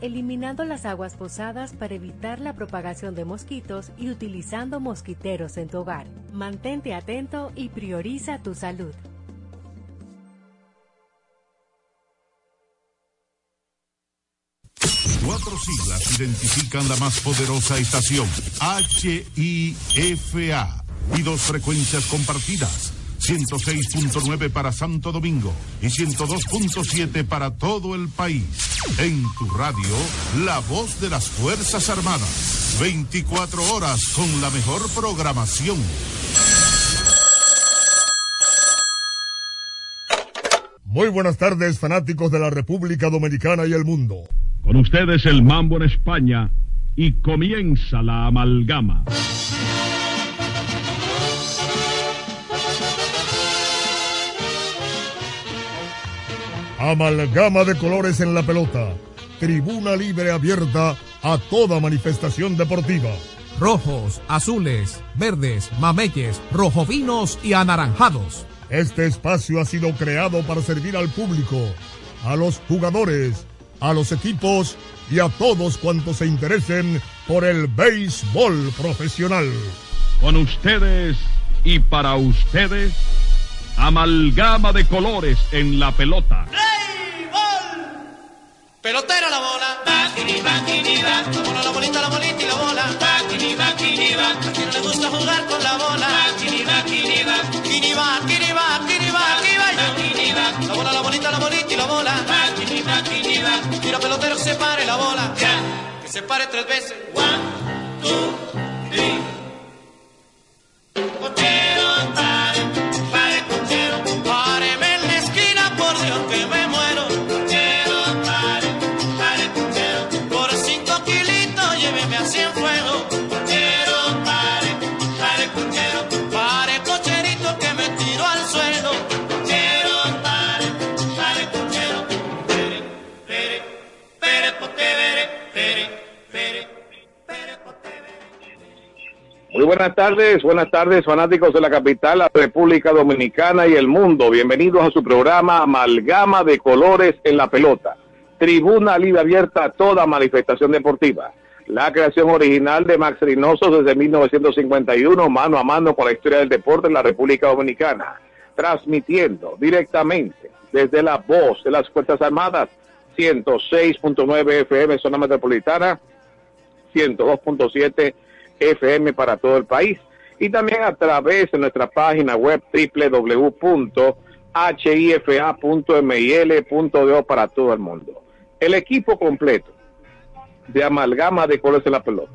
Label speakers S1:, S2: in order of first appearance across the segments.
S1: eliminando las aguas posadas para evitar la propagación de mosquitos y utilizando mosquiteros en tu hogar. Mantente atento y prioriza tu salud.
S2: Cuatro siglas identifican la más poderosa estación, HIFA, y dos frecuencias compartidas. 106.9 para Santo Domingo y 102.7 para todo el país. En tu radio, la voz de las Fuerzas Armadas. 24 horas con la mejor programación.
S3: Muy buenas tardes, fanáticos de la República Dominicana y el mundo.
S4: Con ustedes el mambo en España y comienza la amalgama.
S3: Amalgama de colores en la pelota. Tribuna libre abierta a toda manifestación deportiva.
S5: Rojos, azules, verdes, mameyes, rojovinos y anaranjados.
S3: Este espacio ha sido creado para servir al público, a los jugadores, a los equipos y a todos cuantos se interesen por el béisbol profesional.
S4: Con ustedes y para ustedes, amalgama de colores en la pelota.
S6: Pelotera la bola. Bakini, bakini, bola, la bolita, la bolita y la bola. Bakini, bakini, va. A quien le gusta jugar con la bola. Bakini, bakini, va. Kini va, kini va. Bakini. La bola, la bolita, la bolita y la bola. Bakini, bakini, va. Tira pelotero se pare la bola. Ya. Que se pare tres veces. One, two, three. Cochero,
S7: Muy buenas tardes, buenas tardes fanáticos de la capital, la República Dominicana y el mundo. Bienvenidos a su programa Amalgama de Colores en la Pelota. Tribuna libre abierta a toda manifestación deportiva. La creación original de Max Reynoso desde 1951, mano a mano con la historia del deporte en la República Dominicana. Transmitiendo directamente desde la voz de las Fuerzas Armadas, 106.9 FM, zona metropolitana, 102.7 FM para todo el país y también a través de nuestra página web www.hifa.mil.do para todo el mundo. El equipo completo de amalgama de colores de la pelota.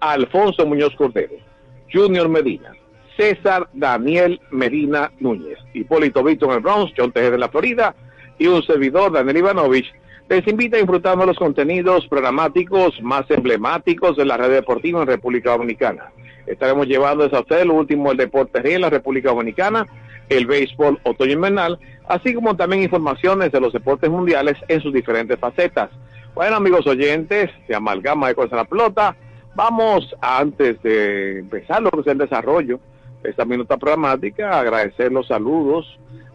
S7: Alfonso Muñoz Cordero, Junior Medina, César Daniel Medina Núñez, Hipólito Víctor en el Bronx, John Tejeda de la Florida y un servidor, Daniel Ivanovich, les invita a disfrutar de los contenidos programáticos más emblemáticos de la red deportiva en República Dominicana. Estaremos llevando a ustedes lo último del deporte en la República Dominicana, el béisbol otoño invernal, así como también informaciones de los deportes mundiales en sus diferentes facetas. Bueno, amigos oyentes, de Amalgama de Cosas en la Pelota, vamos, antes de empezar lo que es el desarrollo de esta minuta programática, agradecer los saludos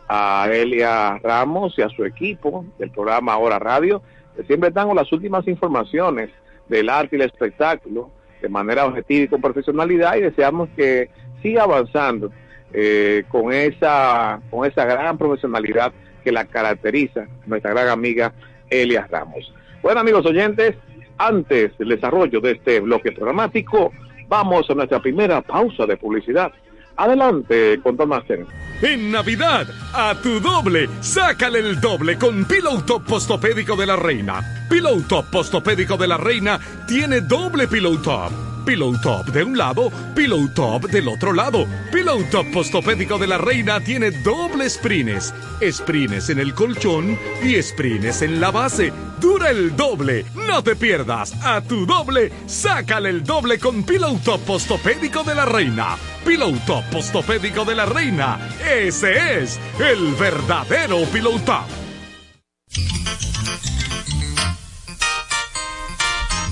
S7: a Elia Ramos y a su equipo del programa Ahora Radio, que siempre dan las últimas informaciones del arte y el espectáculo de manera objetiva y con profesionalidad y deseamos que siga avanzando eh, con esa con esa gran profesionalidad que la caracteriza nuestra gran amiga Elia Ramos. Bueno amigos oyentes, antes del desarrollo de este bloque programático, vamos a nuestra primera pausa de publicidad. Adelante, con Master.
S8: En Navidad, a tu doble, sácale el doble con Pillow Top Postopédico de la Reina. Pillow Top Postopédico de la Reina tiene doble Pillow Top. Pillow Top de un lado, Pillow Top del otro lado. Pillow Top Postopédico de la Reina tiene doble sprines. Sprines en el colchón y sprines en la base. Dura el doble. No te pierdas. A tu doble, sácale el doble con Pillow Top Postopédico de la Reina. Pillow Top Postopédico de la Reina. Ese es el verdadero Pillow Top.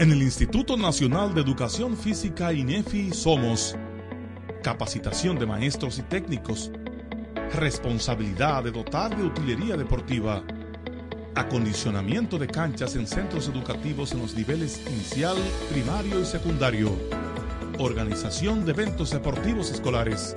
S9: En el Instituto Nacional de Educación Física INEFI somos capacitación de maestros y técnicos, responsabilidad de dotar de utilería deportiva, acondicionamiento de canchas en centros educativos en los niveles inicial, primario y secundario, organización de eventos deportivos escolares.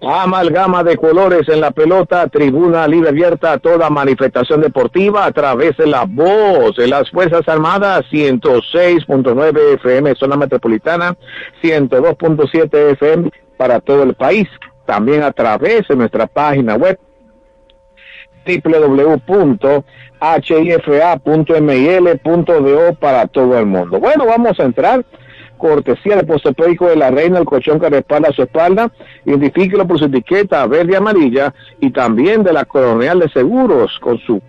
S7: Amalgama de colores en la pelota, tribuna libre abierta a toda manifestación deportiva a través de la voz de las Fuerzas Armadas, 106.9 FM, zona metropolitana, 102.7 FM para todo el país. También a través de nuestra página web www.hifa.mil.do para todo el mundo. Bueno, vamos a entrar cortesía de Postopédico de la Reina, el colchón que respalda su espalda, identifíquelo por su etiqueta verde y amarilla, y también de la Colonial de Seguros con su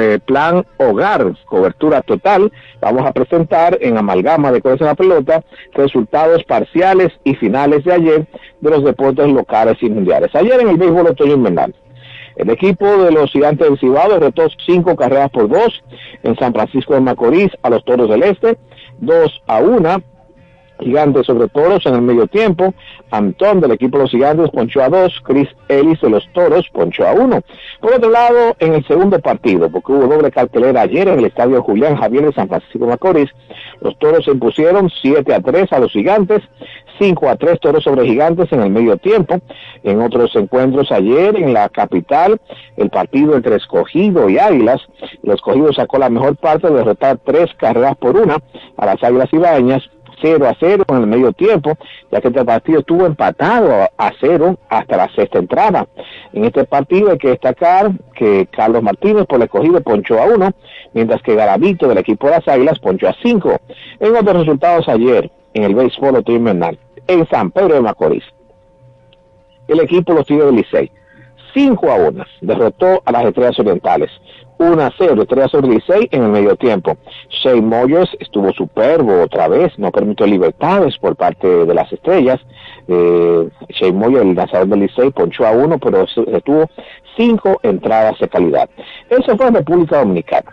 S7: eh, plan Hogar, cobertura total. Vamos a presentar en amalgama de cosas en la pelota resultados parciales y finales de ayer de los deportes locales y mundiales. Ayer en el béisbol otoño invernal. El equipo de los gigantes del Cibao derrotó cinco carreras por dos en San Francisco de Macorís a los Toros del Este, dos a una Gigantes sobre Toros en el medio tiempo. Antón del equipo de los Gigantes ponchó a dos. Chris Ellis de los Toros ponchó a uno. Por otro lado, en el segundo partido, porque hubo doble cartelera ayer en el estadio Julián Javier de San Francisco Macorís, los Toros se impusieron 7 a 3 a los Gigantes, 5 a 3 Toros sobre Gigantes en el medio tiempo. En otros encuentros ayer en la capital, el partido entre Escogido y Águilas, el Escogido sacó la mejor parte de derrotar tres carreras por una a las Águilas Ibañas 0 a 0 en el medio tiempo, ya que este partido estuvo empatado a 0 hasta la sexta entrada. En este partido hay que destacar que Carlos Martínez por el escogido ponchó a 1, mientras que Garavito del equipo de las Águilas ponchó a 5. En otros resultados ayer, en el béisbol invernal, en San Pedro de Macorís, el equipo los Tigres del Licey 5 a 1 derrotó a las Estrellas Orientales. 1 a 0, Estrellas sobre 16 en el medio tiempo. Shane Moyers estuvo superbo otra vez, no permitió libertades por parte de las Estrellas. Eh, Shane Moyers, el lanzador del Licey, ponchó a uno, pero tuvo cinco entradas de calidad. Eso fue en República Dominicana.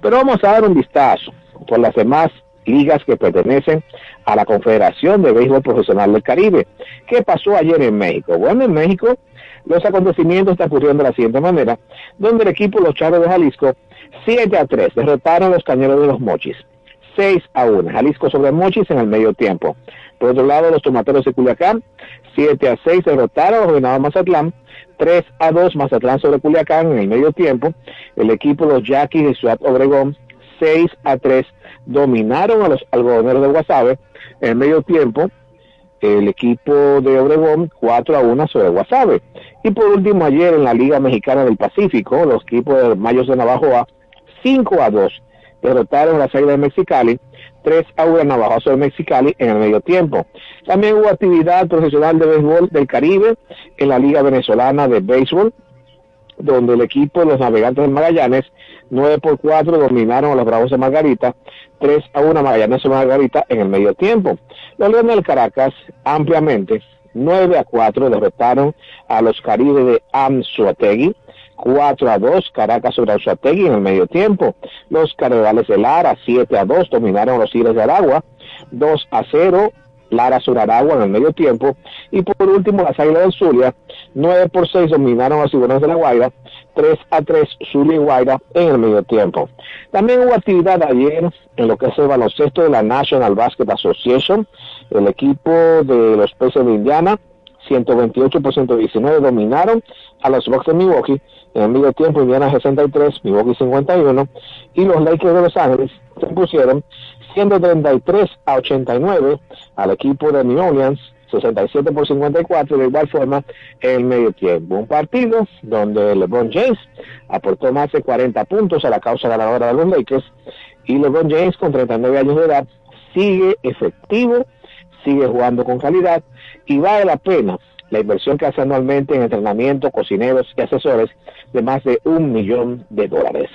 S7: Pero vamos a dar un vistazo por las demás ligas que pertenecen a la Confederación de Béisbol Profesional del Caribe. ¿Qué pasó ayer en México? Bueno, en México los acontecimientos están ocurriendo de la siguiente manera, donde el equipo Los Charros de Jalisco 7 a 3 derrotaron a los Cañeros de los Mochis. 6 a 1. Jalisco sobre Mochis en el medio tiempo. Por otro lado, los Tomateros de Culiacán 7 a 6 derrotaron a los Venados Mazatlán. 3 a 2 Mazatlán sobre Culiacán en el medio tiempo. El equipo Los Yaquis de Ciudad Obregón 6 a 3 dominaron a los algodoneros de Guasave en el medio tiempo. El equipo de Obregón 4 a 1 sobre Guasave. Y por último, ayer en la Liga Mexicana del Pacífico, los equipos de Mayos de Navajoa 5 a 2 derrotaron a las Águilas de Mexicali 3 a 1 Navajo sobre Mexicali en el medio tiempo. También hubo actividad profesional de béisbol del Caribe en la Liga Venezolana de Béisbol, donde el equipo de los Navegantes de Magallanes 9 por 4 dominaron a los Bravos de Margarita, 3 a 1 Magallanes de Margarita en el medio tiempo. Los Leones del Caracas ampliamente 9 a 4 derrotaron a los Caribes de Amzuategui, 4 a 2 Caracas sobre Anzuategui en el medio tiempo. Los Cardenales de Lara 7 a 2 dominaron a los Tigres de Aragua, 2 a 0 Lara sobre Aragua en el medio tiempo. Y por último, las Águilas del Zulia, 9 por 6 dominaron a Tiburones de la Guaira, 3 a 3 Zulia y Guaira en el medio tiempo. También hubo actividad ayer en lo que es el baloncesto de la National Basket Association. El equipo de los Peces de Indiana 128 por 119 dominaron a los Bucks de Milwaukee. En el medio tiempo, Indiana 63, Milwaukee 51. Y los Lakers de Los Ángeles se impusieron 133 a 89 al equipo de New Orleans, 67 por 54, de igual forma en el medio tiempo. Un partido donde LeBron James aportó más de 40 puntos a la causa ganadora de los Lakers y LeBron James con 39 años de edad sigue efectivo, sigue jugando con calidad y vale la pena la inversión que hace anualmente en entrenamiento, cocineros y asesores de más de un millón de dólares.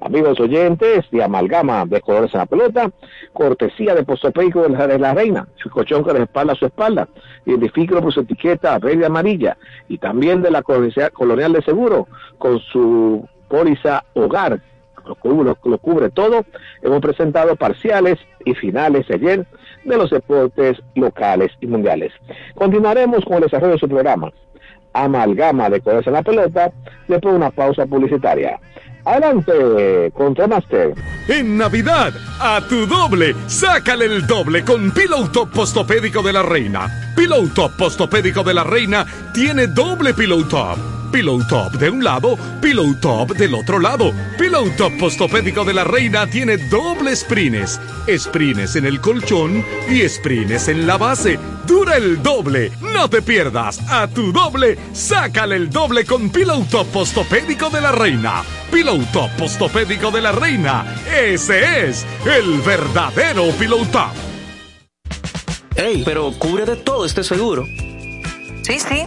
S7: Amigos oyentes de Amalgama de Colores en la Pelota, cortesía de Postopeico de la, Reina, su colchón que respalda su espalda, identifíquelo por su etiqueta verde amarilla, y también de la Colonial de Seguro, con su póliza Hogar, lo cubre, todo. Hemos presentado parciales y finales ayer de los deportes locales y mundiales. Continuaremos con el desarrollo de su programa. Amalgama de Colores en la Pelota, después de una pausa publicitaria. Adelante, Contramaster.
S8: En Navidad, a tu doble, sácale el doble con Pillow Top Postopédico de la Reina. Pillow Top Postopédico de la Reina tiene doble Pillow Top. Pillow Top de un lado, Pillow Top del otro lado. Pillow Top Postopédico de la Reina tiene doble sprines. Sprines en el colchón y sprines en la base. Dura el doble. No te pierdas. A tu doble, sácale el doble con Pillow Top Postopédico de la Reina. Pillow Top Postopédico de la Reina. Ese es el verdadero Pillow Top.
S10: Ey, pero cubre de todo este seguro.
S11: Sí, sí,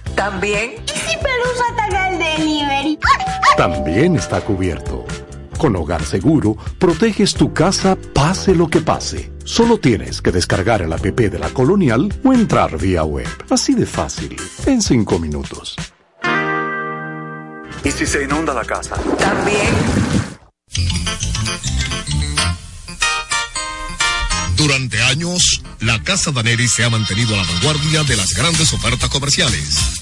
S11: También.
S12: ¿Y si Pelusa ataca el delivery?
S13: También está cubierto. Con Hogar Seguro, proteges tu casa pase lo que pase. Solo tienes que descargar el app de la Colonial o entrar vía web. Así de fácil, en 5 minutos.
S10: ¿Y si se inunda la casa?
S11: También.
S14: Durante años, la Casa Daneri se ha mantenido a la vanguardia de las grandes ofertas comerciales.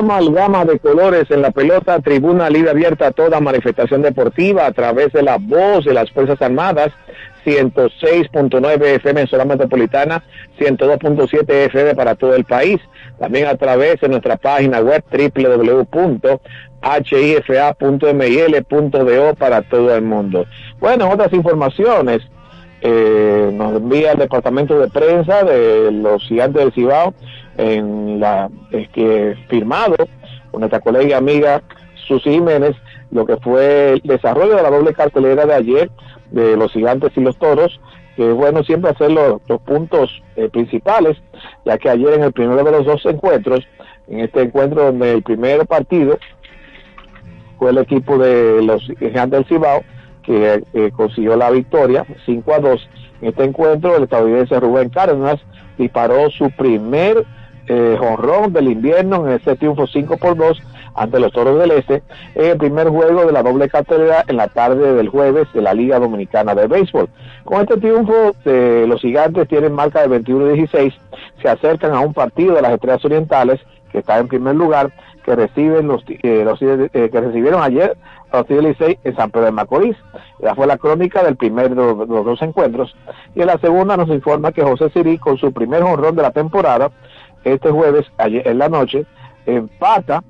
S7: Amalgama de colores en la pelota, tribuna libre abierta a toda manifestación deportiva a través de la voz de las Fuerzas Armadas, 106.9 FM en zona metropolitana, 102.7 FM para todo el país. También a través de nuestra página web www.hifa.mil.do para todo el mundo. Bueno, otras informaciones. Eh, nos envía el departamento de prensa de los gigantes del Cibao en la que firmado con nuestra colega y amiga Susi Jiménez lo que fue el desarrollo de la doble cartelera de ayer de los gigantes y los toros que es bueno siempre hacer los, los puntos eh, principales ya que ayer en el primero de los dos encuentros en este encuentro donde el primer partido fue el equipo de los gigantes del Cibao que eh, consiguió la victoria 5 a 2 en este encuentro el estadounidense Rubén Cárdenas disparó su primer eh, jonrón del invierno en ese triunfo 5 por 2 ante los Toros del Este en el primer juego de la doble cartelera en la tarde del jueves de la Liga Dominicana de Béisbol. Con este triunfo, eh, los gigantes tienen marca de 21 y 16, se acercan a un partido de las Estrellas Orientales que está en primer lugar, que reciben los, eh, los eh, que recibieron ayer a los Tigres Licey en San Pedro de Macorís. Ya fue la crónica del primer de los, de los dos encuentros. Y en la segunda nos informa que José Sirí, con su primer jonrón de la temporada, este jueves, ayer en la noche, empata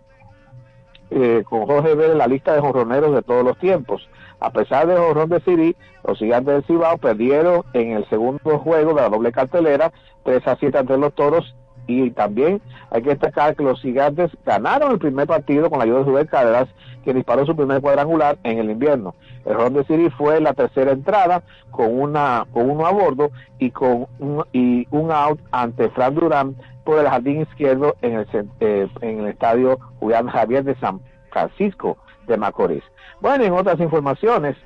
S7: eh, con Jorge Vélez la lista de jonroneros de todos los tiempos. A pesar del jonrón de Siri, los gigantes del Cibao perdieron en el segundo juego de la doble cartelera 3 a 7 ante los toros y también hay que destacar que los gigantes ganaron el primer partido con la ayuda de Rubén Cárdenas, que disparó su primer cuadrangular en el invierno. El ron de Siri fue la tercera entrada con una con uno a bordo y con un, y un out ante Fran Durán por el jardín izquierdo en el, eh, en el estadio Julián Javier de San Francisco de Macorís. Bueno, en otras informaciones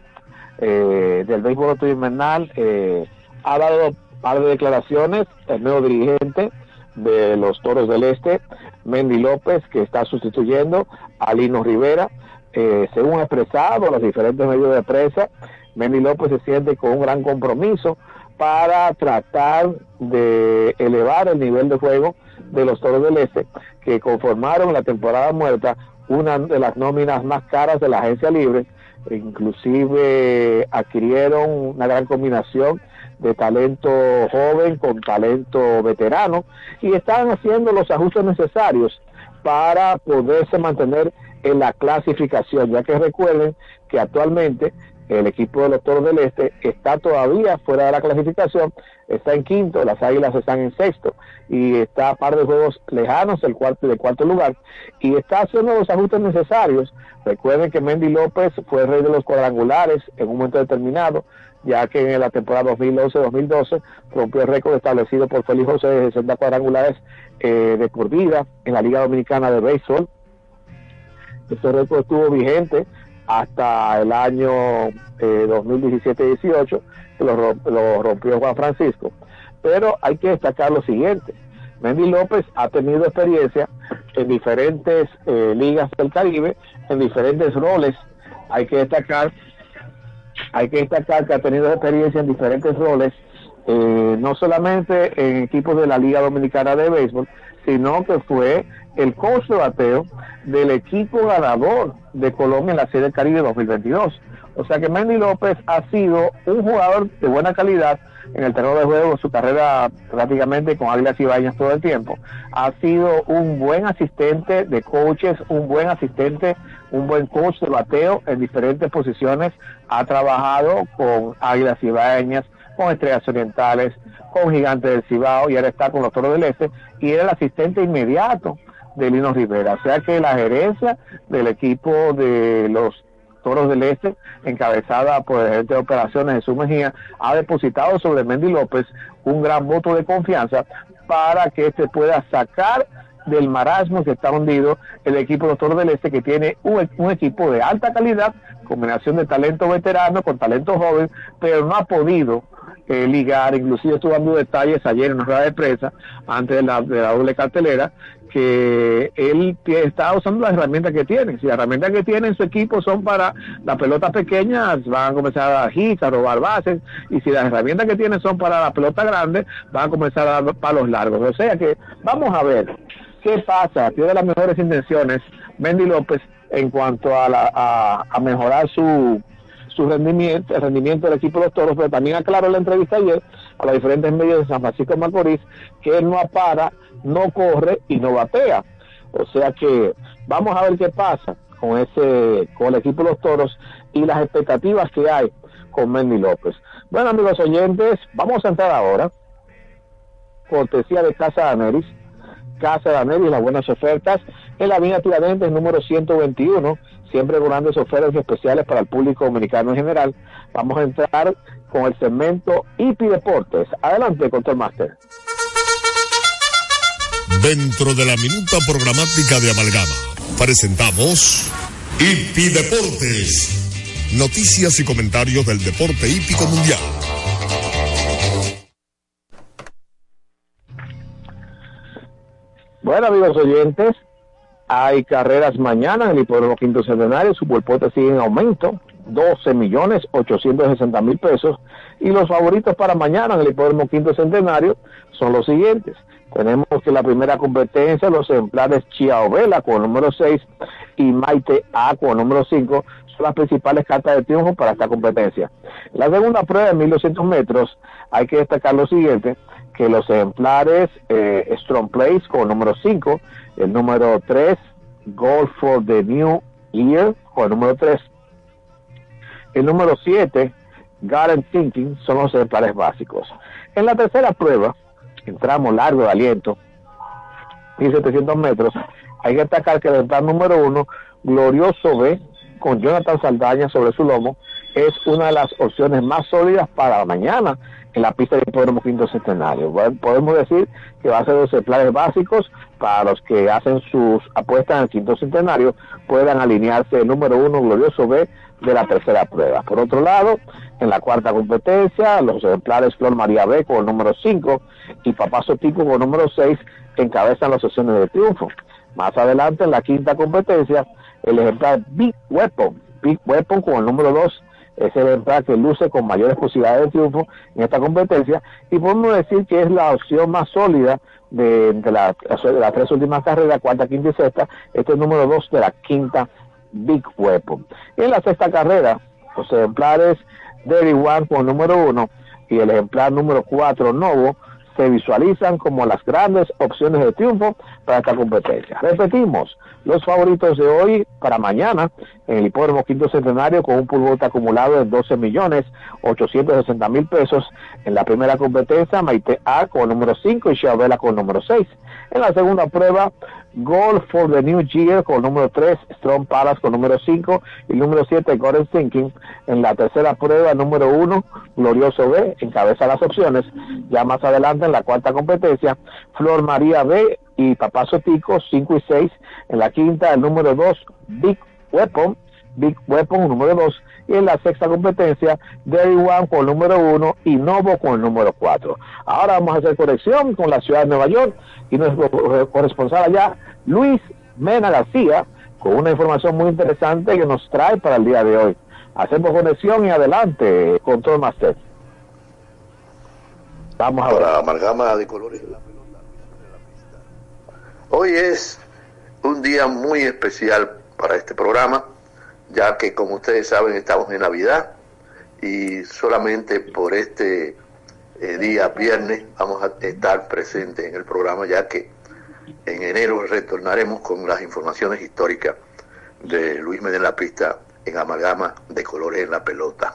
S7: eh, del béisbol otoño invernal, eh, ha dado par de declaraciones el nuevo dirigente de los Toros del Este, Mendy López, que está sustituyendo a Lino Rivera. Eh, según ha expresado los diferentes medios de prensa, Mendy López se siente con un gran compromiso para tratar de elevar el nivel de juego de los Toros del Este, que conformaron la temporada muerta una de las nóminas más caras de la agencia libre, inclusive adquirieron una gran combinación de talento joven con talento veterano y están haciendo los ajustes necesarios para poderse mantener en la clasificación, ya que recuerden que actualmente el equipo de los Toros del Este está todavía fuera de la clasificación, está en quinto, las Águilas están en sexto y está a par de juegos lejanos del cuarto del cuarto lugar y está haciendo los ajustes necesarios. Recuerden que Mendy López fue rey de los cuadrangulares en un momento determinado, ya que en la temporada 2011-2012 rompió el récord establecido por Félix José de 60 cuadrangulares eh, de por vida en la Liga Dominicana de Béisbol. Este récord estuvo vigente hasta el año eh, 2017-18, que lo, lo, rompió Juan Francisco. Pero hay que destacar lo siguiente. Mendy López ha tenido experiencia en diferentes eh, ligas del Caribe, en diferentes roles. Hay que destacar, hay que destacar que ha tenido experiencia en diferentes roles, eh, no solamente en equipos de la Liga Dominicana de Béisbol, sino que fue el coach de bateo del equipo ganador de Colombia en la Serie del Caribe 2022. O sea que Mendy López ha sido un jugador de buena calidad en el terreno de juego, su carrera prácticamente con Águilas y Bañas todo el tiempo. Ha sido un buen asistente de coaches, un buen asistente, un buen coach de bateo en diferentes posiciones. Ha trabajado con Águilas y Bañas, con Estrellas Orientales, con Gigantes del Cibao y ahora está con los Toros del Este y era el asistente inmediato de Lino Rivera. O sea que la gerencia del equipo de los Toros del Este, encabezada por el gerente de operaciones Jesús Mejía, ha depositado sobre Mendy López un gran voto de confianza para que éste pueda sacar del marasmo que está hundido el equipo de los Toros del Este, que tiene un, un equipo de alta calidad, combinación de talento veterano con talento joven, pero no ha podido eh, ligar, inclusive estuve dando detalles ayer en una rueda de prensa antes de la, de la doble cartelera, que él está usando las herramientas que tiene. Si las herramientas que tiene en su equipo son para las pelotas pequeñas, van a comenzar a dar hits, a robar bases, y si las herramientas que tiene son para la pelota grande, van a comenzar a dar palos largos. O sea que vamos a ver ¿Qué pasa? Tiene las mejores intenciones Mendy López en cuanto a, la, a, a mejorar su, su rendimiento, el rendimiento del equipo de los toros, pero también aclaró en la entrevista ayer a los diferentes medios de San Francisco de Macorís que él no apara, no corre y no batea. O sea que vamos a ver qué pasa con ese, con el equipo de los toros y las expectativas que hay con Mendy López. Bueno, amigos oyentes, vamos a entrar ahora, cortesía de Casa Daneris, Casa Daneris, las buenas ofertas, en la avenida Tiradentes número 121, siempre con grandes ofertas especiales para el público dominicano en general. Vamos a entrar con el segmento IP Deportes. Adelante, Control Master.
S14: Dentro de la minuta programática de Amalgama, presentamos IP Deportes. Noticias y comentarios del deporte hípico mundial.
S7: Bueno, amigos oyentes, hay carreras mañana en el Hipódromo Quinto Centenario, su cuerpote sigue en aumento, 12 millones 860 mil pesos, y los favoritos para mañana en el Hipódromo Quinto Centenario son los siguientes. Tenemos que la primera competencia, los ejemplares Chiao Vela con número 6 y Maite A con número 5 son las principales cartas de triunfo para esta competencia. La segunda prueba de 1200 metros, hay que destacar lo siguiente, que los ejemplares eh, Strong Place con número 5, el número 3, Gold for the New Year con el número 3, el número 7, Garden Thinking son los ejemplares básicos. En la tercera prueba, entramos largo de aliento, 1700 metros, hay que destacar que el ejemplar número 1, Glorioso B, con Jonathan Saldaña sobre su lomo, es una de las opciones más sólidas para mañana en la pista del Hipódromo Quinto Centenario. Podemos decir que va a ser los ejemplares básicos para los que hacen sus apuestas en el Quinto Centenario, puedan alinearse el número uno glorioso B de la tercera prueba. Por otro lado, en la cuarta competencia, los ejemplares Flor María B con el número 5 y Papá Sotico con el número 6 encabezan las opciones de triunfo. Más adelante, en la quinta competencia, el ejemplar Big Weapon, Big Weapon con el número 2 es el ejemplar que luce con mayores posibilidades de triunfo en esta competencia y podemos decir que es la opción más sólida de, de, la, de las tres últimas carreras, cuarta, quinta y sexta, este es el número 2 de la quinta Big Weapon. Y en la sexta carrera, los ejemplares Derry One con número 1 y el ejemplar número 4 Novo se visualizan como las grandes opciones de triunfo para esta competencia. Repetimos, los favoritos de hoy para mañana en el hipódromo quinto centenario con un pulvote acumulado de 12 millones 860 mil pesos en la primera competencia Maite A con número 5 y Chabela con número 6 en la segunda prueba Goal for the New Year con número 3 Strong Palace con número 5 y número 7 Golden Thinking en la tercera prueba número 1 Glorioso B encabeza las opciones. Ya más adelante en la cuarta competencia Flor María B y Papá Sotico 5 y 6 en la quinta el número 2 Big Weapon Big Weapon número 2 y en la sexta competencia Derry One con el número 1 y Novo con el número 4. Ahora vamos a hacer conexión con la ciudad de Nueva York y nuestro corresponsal allá, Luis Mena García, con una información muy interesante que nos trae para el día de hoy. Hacemos conexión y adelante, Control Master. Vamos
S15: ahora. Amalgama de colores. Hoy es un día muy especial para este programa, ya que como ustedes saben estamos en Navidad y solamente por este eh, día viernes vamos a estar presentes en el programa, ya que en enero retornaremos con las informaciones históricas de Luis Medina la pista en amalgama de colores en la pelota.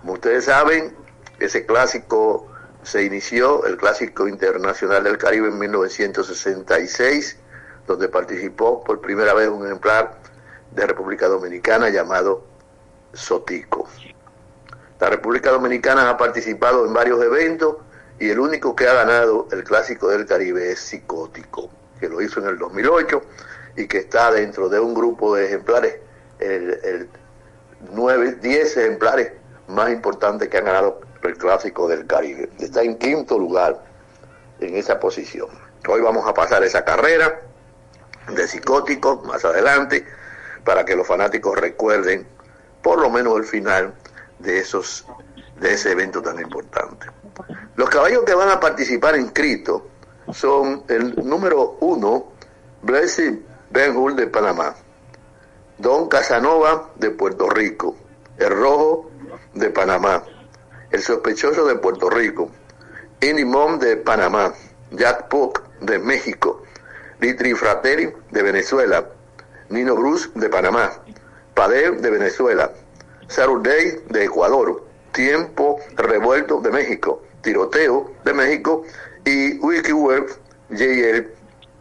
S15: Como ustedes saben, ese clásico se inició, el clásico internacional del Caribe en 1966, donde participó por primera vez un ejemplar de República Dominicana llamado Sotico. La República Dominicana ha participado en varios eventos y el único que ha ganado el Clásico del Caribe es Psicótico, que lo hizo en el 2008 y que está dentro de un grupo de ejemplares, el, el 9, 10 ejemplares más importantes que han ganado el Clásico del Caribe. Está en quinto lugar en esa posición. Hoy vamos a pasar esa carrera de Psicótico más adelante para que los fanáticos recuerden por lo menos el final de esos de ese evento tan importante. Los caballos que van a participar inscritos son el número uno, Blessing Ben Hur de Panamá, Don Casanova de Puerto Rico, el Rojo de Panamá, el Sospechoso de Puerto Rico, Inimon de Panamá, Jack Puck de México, Litri Frateri de Venezuela, Nino Bruce de Panamá, Pader de Venezuela, Saturday de Ecuador, Tiempo Revuelto de México, Tiroteo de México y WikiWeb JL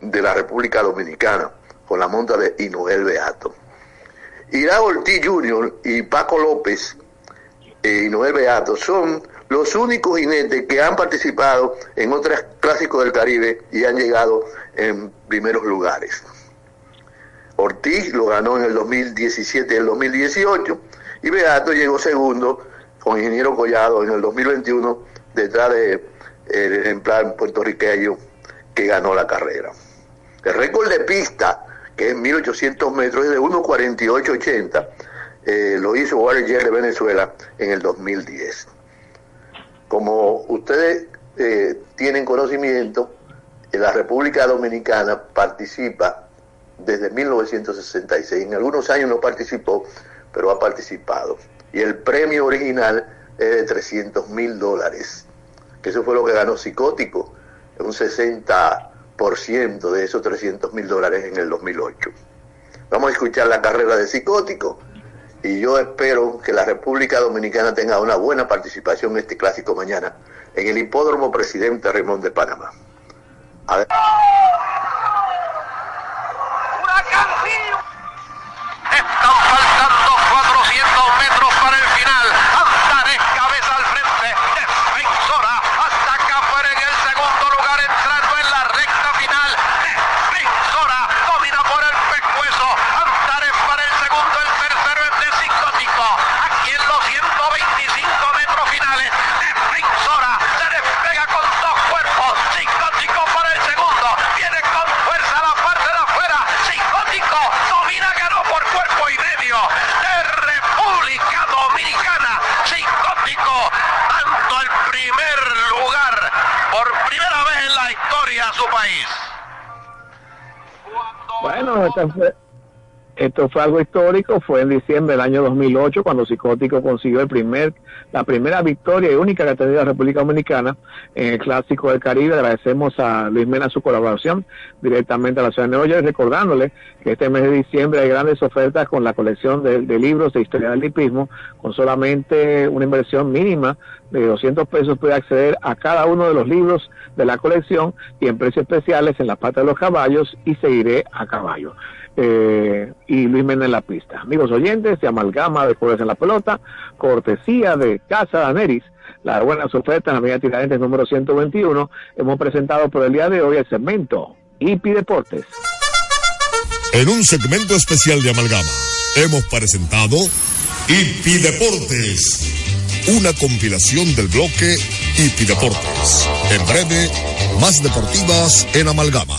S15: de la República Dominicana, con la monta de Inoel Beato. Ira Ortiz Jr. y Paco López y Noel Beato son los únicos jinetes que han participado en otros clásicos del Caribe y han llegado en primeros lugares. Ortiz lo ganó en el 2017 y el 2018 y Beato llegó segundo con Ingeniero Collado en el 2021 detrás del ejemplar puertorriqueño que ganó la carrera. El récord de pista, que es 1800 metros, es de 1.4880. Eh, lo hizo Jet de Venezuela en el 2010. Como ustedes eh, tienen conocimiento, en la República Dominicana participa desde 1966. En algunos años no participó, pero ha participado. Y el premio original es de 300 mil dólares, que eso fue lo que ganó Psicótico, un 60% de esos 300 mil dólares en el 2008. Vamos a escuchar la carrera de Psicótico y yo espero que la República Dominicana tenga una buena participación en este clásico mañana en el Hipódromo Presidente Raymond de Panamá. A
S7: Bueno, esto fue, esto fue algo histórico, fue en diciembre del año 2008 cuando Psicótico consiguió el primer, la primera victoria y única que ha tenido la República Dominicana en el Clásico del Caribe. Agradecemos a Luis Mena su colaboración directamente a la ciudad de Nueva York, recordándole que este mes de diciembre hay grandes ofertas con la colección de, libros de historia del hipismo, con solamente una inversión mínima de 200 pesos puede acceder a cada uno de los libros de la colección y en precios especiales en la pata de los caballos y seguiré a caballo. Eh, y Luis Mena en la pista. Amigos oyentes, de Amalgama de Colores en la Pelota, cortesía de Casa Daneris, las buenas ofertas en la Avenida Tiradentes número 121, hemos presentado por el día de hoy el segmento Hipi Deportes.
S14: En un segmento especial de Amalgama, hemos presentado Hipi Deportes, una compilación del bloque Hipi Deportes. En breve, más deportivas en Amalgama.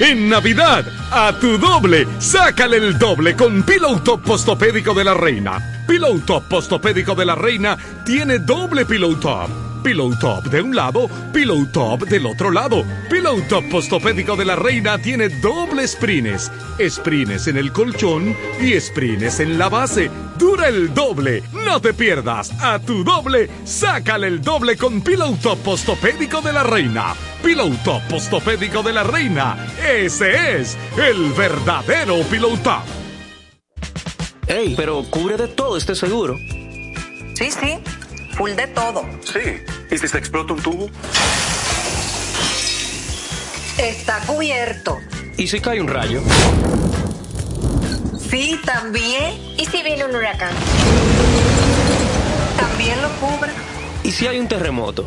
S8: En Navidad, a tu doble, sácale el doble con Pillow Top Postopédico de la Reina. Pillow Top Postopédico de la Reina tiene doble Pillow Top. Top de un lado, Pillow Top del otro lado. Pillow Top Postopédico de la Reina tiene doble sprines. Sprines en el colchón y sprines en la base. Dura el doble. No te pierdas. A tu doble, sácale el doble con Pillow Top Postopédico de la Reina. Pillow Top Postopédico de la Reina. Ese es el verdadero Pillow Top.
S10: Ey, pero cubre de todo este seguro.
S11: Sí, sí, full de todo.
S10: Sí. ¿Y si se explota un tubo?
S11: Está cubierto.
S10: ¿Y si cae un rayo?
S11: Sí, también.
S12: ¿Y si viene un huracán?
S11: También lo cubre.
S10: ¿Y si hay un terremoto?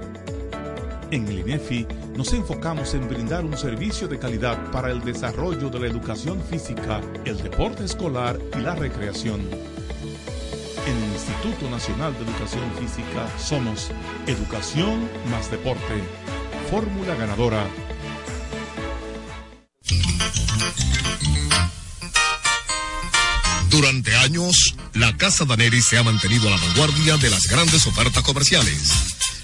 S9: En el INEFI nos enfocamos en brindar un servicio de calidad para el desarrollo de la educación física, el deporte escolar y la recreación. En el Instituto Nacional de Educación Física somos Educación más Deporte. Fórmula ganadora.
S14: Durante años, la Casa Daneri se ha mantenido a la vanguardia de las grandes ofertas comerciales.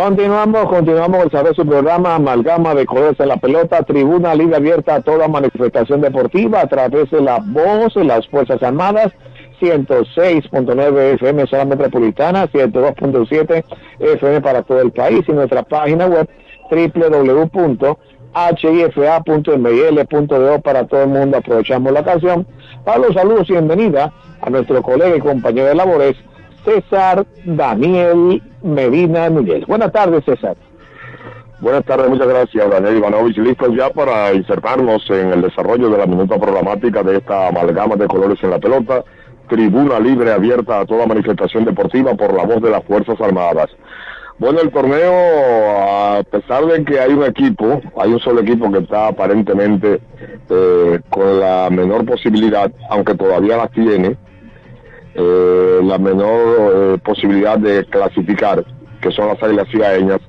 S7: Continuamos, continuamos el saber su programa Amalgama de Colores en la Pelota, tribuna libre abierta a toda manifestación deportiva a través de la voz de las Fuerzas Armadas, 106.9 FM zona metropolitana, 102.7 FM para todo el país y nuestra página web www.hifa.mil.do para todo el mundo. Aprovechamos la ocasión para los saludos y bienvenida a nuestro colega y compañero de labores, César Daniel Medina Núñez. Buenas tardes, César.
S16: Buenas tardes, muchas gracias, Daniel Ivanovich. Listos ya para insertarnos en el desarrollo de la minuta programática de esta amalgama de colores en la pelota. Tribuna libre abierta a toda manifestación deportiva por la voz de las Fuerzas Armadas. Bueno, el torneo, a pesar de que hay un equipo, hay un solo equipo que está aparentemente eh, con la menor posibilidad, aunque todavía la tiene, eh, la menor eh, posibilidad de clasificar, que son las Águilas Cibaeñas,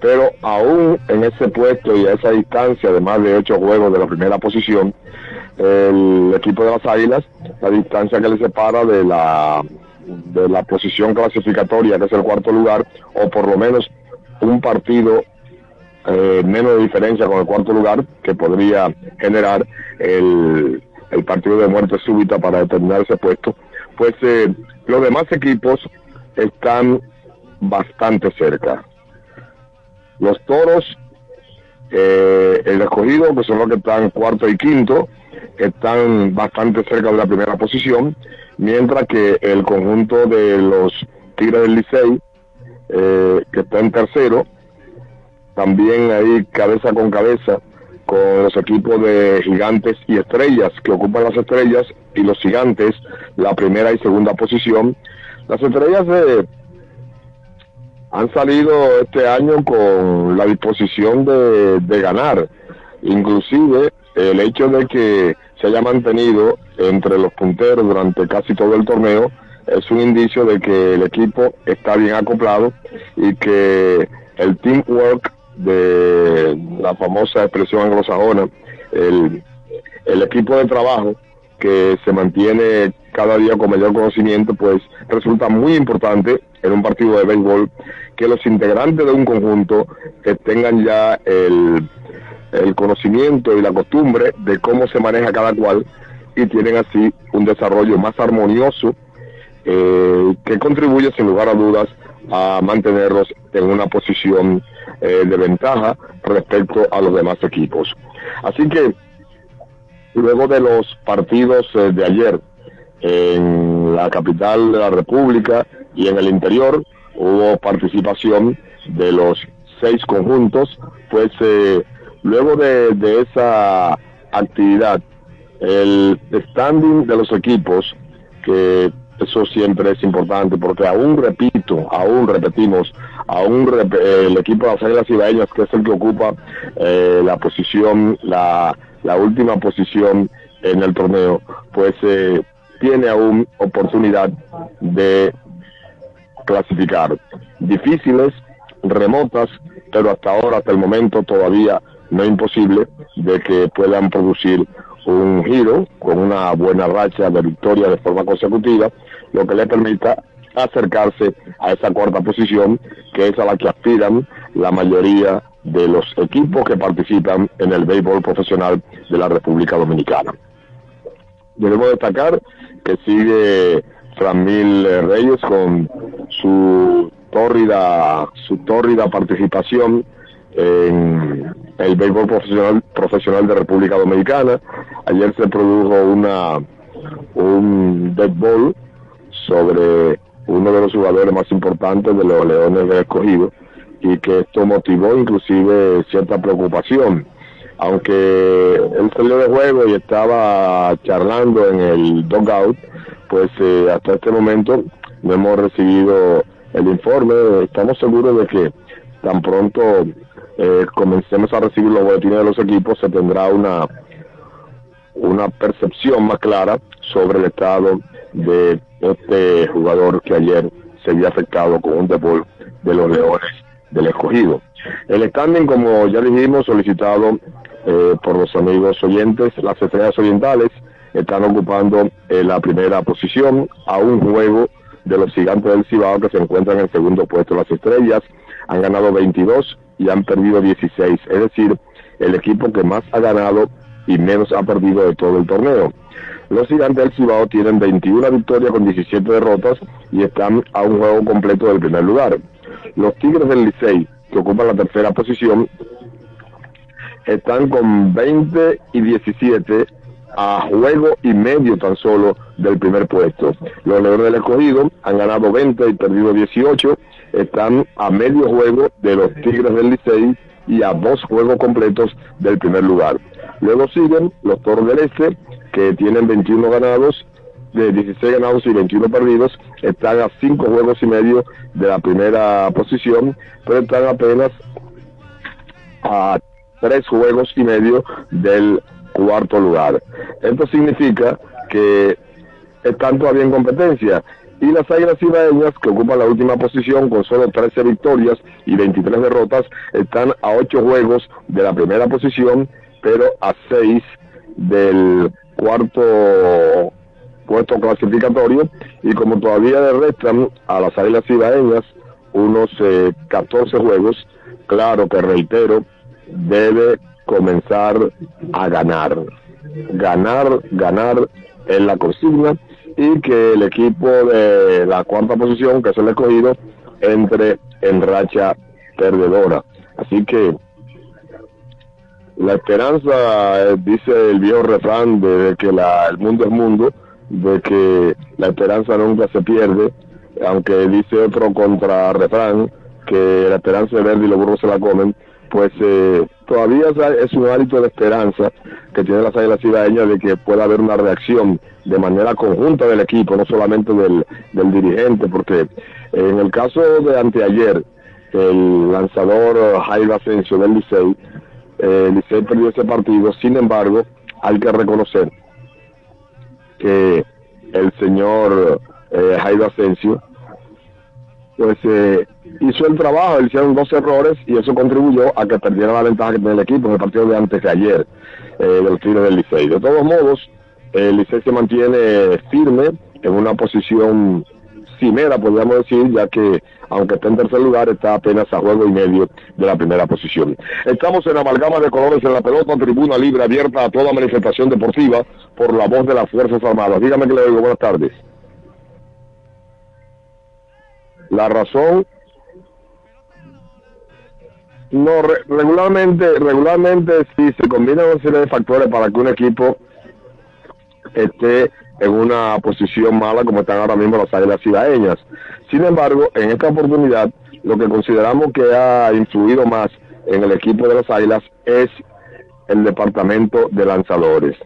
S16: pero aún en ese puesto y a esa distancia de más de ocho juegos de la primera posición, el equipo de las Águilas, la distancia que le separa de la de la posición clasificatoria, que es el cuarto lugar, o por lo menos un partido eh, menos de diferencia con el cuarto lugar, que podría generar el, el partido de muerte súbita para determinar ese puesto, pues eh, los demás equipos están bastante cerca. Los toros, eh, el escogido, que son los que están cuarto y quinto, están bastante cerca de la primera posición, mientras que el conjunto de los Tigres del Licey, eh, que está en tercero, también ahí cabeza con cabeza con los equipos de gigantes y estrellas que ocupan las estrellas y los gigantes la primera y segunda posición. Las estrellas eh, han salido este año con la disposición de, de ganar, inclusive el hecho de que se haya mantenido entre los punteros durante casi todo el torneo es un indicio de que el equipo está bien acoplado y que el teamwork de la famosa expresión anglosajona, el, el equipo de trabajo que se mantiene cada día con mayor conocimiento, pues resulta muy importante en un partido de béisbol que los integrantes de un conjunto tengan ya el, el conocimiento y la costumbre de cómo se maneja cada cual y tienen así un desarrollo más armonioso eh, que contribuye sin lugar a dudas a mantenerlos en una posición eh, de ventaja respecto a los demás equipos. Así que luego de los partidos eh, de ayer en la capital de la República y en el interior hubo participación de los seis conjuntos, pues eh, luego de, de esa actividad, el standing de los equipos, que eso siempre es importante, porque aún repito, aún repetimos, aún rep el equipo de las Águilas Ibaeñas, que es el que ocupa eh, la posición, la, la última posición en el torneo, pues eh, tiene aún oportunidad de clasificar. Difíciles, remotas, pero hasta ahora, hasta el momento, todavía no imposible de que puedan producir un giro con una buena racha de victoria de forma consecutiva, lo que le permita acercarse a esa cuarta posición, que es a la que aspiran la mayoría de los equipos que participan en el béisbol profesional de la República Dominicana. Debemos destacar que sigue Framil Reyes con su tórrida, su tórrida participación en el béisbol profesional, profesional de República Dominicana. Ayer se produjo una un dead ball sobre uno de los jugadores más importantes de los Leones de Escogido y que esto motivó inclusive cierta preocupación. Aunque él salió de juego y estaba charlando en el dugout, pues eh, hasta este momento no hemos recibido el informe. Estamos seguros de que tan pronto eh, comencemos a recibir los boletines de los equipos, se tendrá una, una percepción más clara sobre el estado de este jugador que ayer se había afectado con un debol de los Leones del Escogido. El standing, como ya dijimos, solicitado eh, por los amigos oyentes, las estrellas orientales están ocupando eh, la primera posición a un juego de los gigantes del Cibao que se encuentran en el segundo puesto. Las estrellas han ganado 22 y han perdido 16, es decir, el equipo que más ha ganado y menos ha perdido de todo el torneo. Los gigantes del Cibao tienen 21 victorias con 17 derrotas y están a un juego completo del primer lugar. Los Tigres del Licey, que ocupan la tercera posición, están con 20 y 17 a juego y medio tan solo del primer puesto. Los Leones del Escogido han ganado 20 y perdido 18, están a medio juego de los Tigres del Licey y a dos juegos completos del primer lugar. Luego siguen los Toros del Este, que tienen 21 ganados, de 16 ganados y 21 perdidos, están a cinco juegos y medio de la primera posición, pero están apenas a tres juegos y medio del cuarto lugar. Esto significa que están todavía en competencia. Y las Águilas Ibaeñas, que ocupan la última posición con solo 13 victorias y 23 derrotas, están a 8 juegos de la primera posición, pero a 6 del cuarto puesto clasificatorio. Y como todavía le restan a las Águilas Ibaeñas unos eh, 14 juegos, claro que reitero, debe comenzar a ganar. Ganar, ganar en la consigna y que el equipo de la cuarta posición, que es el escogido, entre en racha perdedora. Así que la esperanza, eh, dice el viejo refrán de que la, el mundo es mundo, de que la esperanza nunca se pierde, aunque dice otro contra refrán que la esperanza es verde y los burros se la comen, pues eh, todavía es un hálito de esperanza que tiene las águilas cibaeñas de que pueda haber una reacción de manera conjunta del equipo, no solamente del, del dirigente, porque en el caso de anteayer, el lanzador Jairo Asensio del Licey, eh, Licey perdió ese partido, sin embargo, hay que reconocer que el señor eh, Jairo Asensio pues eh, hizo el trabajo, hicieron dos errores y eso contribuyó a que perdiera la ventaja que tenía el equipo en el partido de antes de ayer, eh, de los Tigres del Licey. De todos modos, el Licey se mantiene firme en una posición cimera, podríamos decir, ya que aunque está en tercer lugar, está apenas a juego y medio de la primera posición. Estamos en amalgama de colores en la pelota, tribuna libre abierta a toda manifestación deportiva por la voz de las Fuerzas Armadas. Dígame que le digo buenas tardes. La razón no re- regularmente regularmente sí se combinan una serie de factores para que un equipo esté en una posición mala como están ahora mismo las águilas cibaeñas. Sin embargo, en esta oportunidad, lo que consideramos que ha influido más en el equipo de las águilas es el departamento de lanzadores.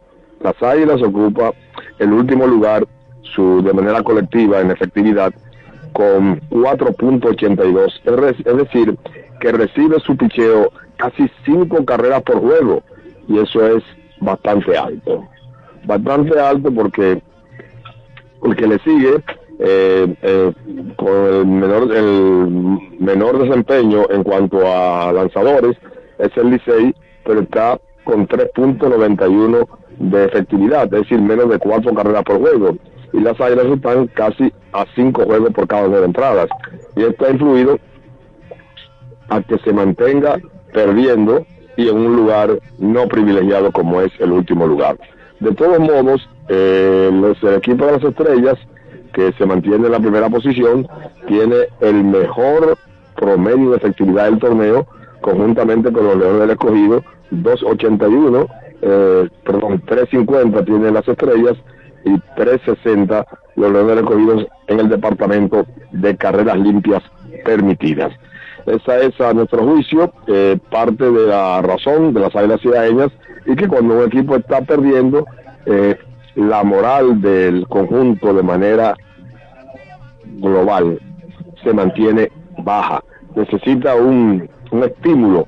S16: Las águilas ocupa el último lugar su, de manera colectiva en efectividad con 4.82, es decir, que recibe su picheo casi cinco carreras por juego y eso es bastante alto. Bastante alto porque El que le sigue eh, eh, con el menor, el menor desempeño en cuanto a lanzadores es el Licey, pero está con 3.91 de efectividad, es decir, menos de cuatro carreras por juego. Y las Águilas están casi a cinco juegos por cada nueve entradas. Y esto ha influido a que se mantenga perdiendo y en un lugar no privilegiado como es el último lugar. De todos modos, eh, el equipo de las estrellas, que se mantiene en la primera posición, tiene el mejor promedio de efectividad del torneo, conjuntamente con los Leones del Escogido, 281, eh, perdón, 350 tienen las estrellas y 360 los Leones del Escogido en el departamento de carreras limpias permitidas. Esa es, a nuestro juicio, eh, parte de la razón de las águilas ciudadeñas y que cuando un equipo está perdiendo, eh, la moral del conjunto de manera global se mantiene baja. Necesita un, un estímulo,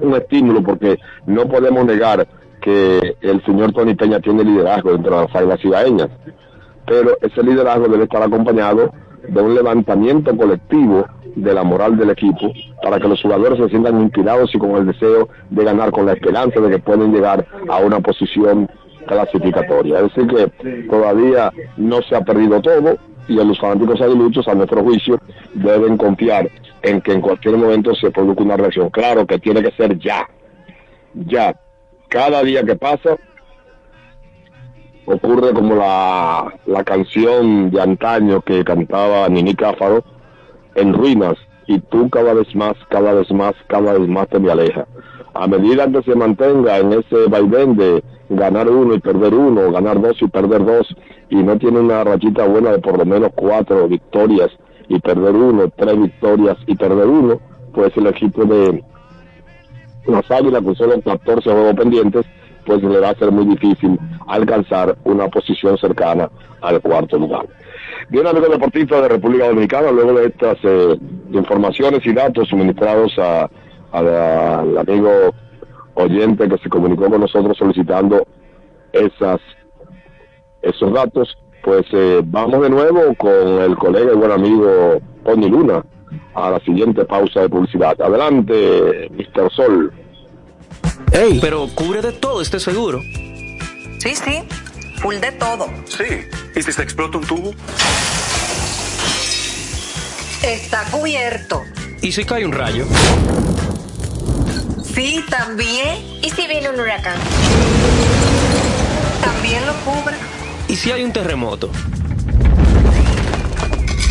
S16: un estímulo porque no podemos negar que el señor Tony Peña tiene liderazgo dentro de las águilas pero ese liderazgo debe estar acompañado de un levantamiento colectivo de la moral del equipo para que los jugadores se sientan inspirados y con el deseo de ganar, con la esperanza de que pueden llegar a una posición clasificatoria. Es decir, que todavía no se ha perdido todo y a los fanáticos aguiluchos, a nuestro juicio, deben confiar en que en cualquier momento se produzca una reacción. Claro que tiene que ser ya, ya. Cada día que pasa ocurre como la, la canción de antaño que cantaba Nini Cáfaro, en ruinas y tú cada vez más, cada vez más, cada vez más te me aleja. A medida que se mantenga en ese vaivén de ganar uno y perder uno, ganar dos y perder dos, y no tiene una rachita buena de por lo menos cuatro victorias y perder uno, tres victorias y perder uno, pues el equipo de las Águilas, con solo 14 juegos pendientes, pues le va a ser muy difícil alcanzar una posición cercana al cuarto lugar. Bien, amigos deportistas de República Dominicana, luego de estas eh, informaciones y datos suministrados a la- al amigo oyente que se comunicó con nosotros solicitando esas esos datos, pues eh, vamos de nuevo con el colega y buen amigo Tony Luna a la siguiente pausa de publicidad. Adelante, Mr. Sol.
S10: Ey, pero cubre de todo este seguro.
S11: Sí, sí, full de todo.
S10: Sí. ¿Y si se explota un tubo?
S11: Está cubierto.
S10: ¿Y si cae un rayo?
S11: Sí, también.
S12: ¿Y si viene un huracán?
S11: También lo cubre.
S10: ¿Y si hay un terremoto?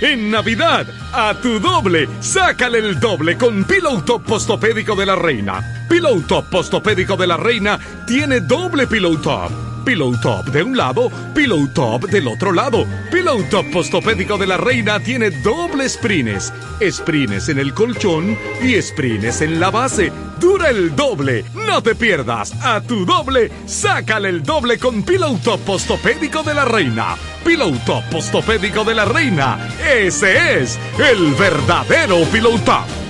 S8: En Navidad, a tu doble, sácale el doble con Pillow Top Postopédico de la Reina. Pillow Top Postopédico de la Reina tiene doble Pillow Top. Pillow Top de un lado, Pillow Top del otro lado. Pillow Top Postopédico de la Reina tiene doble sprines. Sprines en el colchón y sprines en la base. Dura el doble. No te pierdas. A tu doble, sácale el doble con Pillow Top Postopédico de la Reina. Pillow Top Postopédico de la Reina. Ese es el verdadero Pillow Top.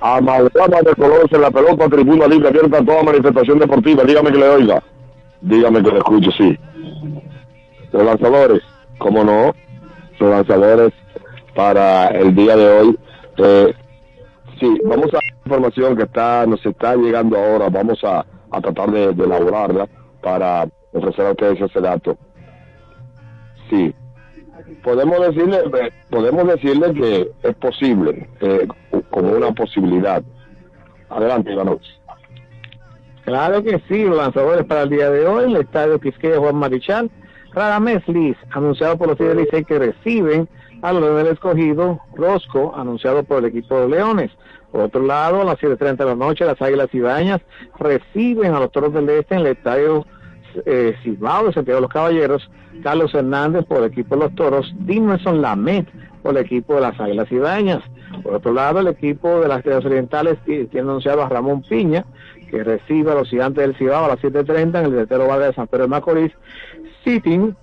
S16: Amalgama de colores en la pelota, tribuna libre abierta a toda manifestación deportiva. Dígame que le oiga. Dígame que le escuche, sí. Los lanzadores, ¿cómo no? Los lanzadores para el día de hoy. Eh, sí, vamos a la información que está nos está llegando ahora. Vamos a, a tratar de, de elaborarla para ofrecer a ustedes ese dato. Sí, podemos decirle eh, podemos decirle que es posible eh, como una posibilidad. Adelante Iván
S17: Claro que sí, los lanzadores para el día de hoy, el estadio Quisqueya Juan Marichal, Radamés Liz, anunciado por los Tigres que reciben a los del Escogido, Rosco, anunciado por el equipo de Leones,
S7: Por otro lado, a las 7.30 de la noche, las Águilas Ibañas reciben a los Toros del Este en el estadio eh, Cibao de Santiago de los Caballeros, Carlos Hernández por el equipo de los Toros, Dimerson Lamet por el equipo de las Águilas Ibañas. Por otro lado, el equipo de las Estrellas Orientales ti- tiene anunciado a Ramón Piña, que recibe a los gigantes del Cibao a las 7.30 en el letero Valle de San Pedro de Macorís, Sitting,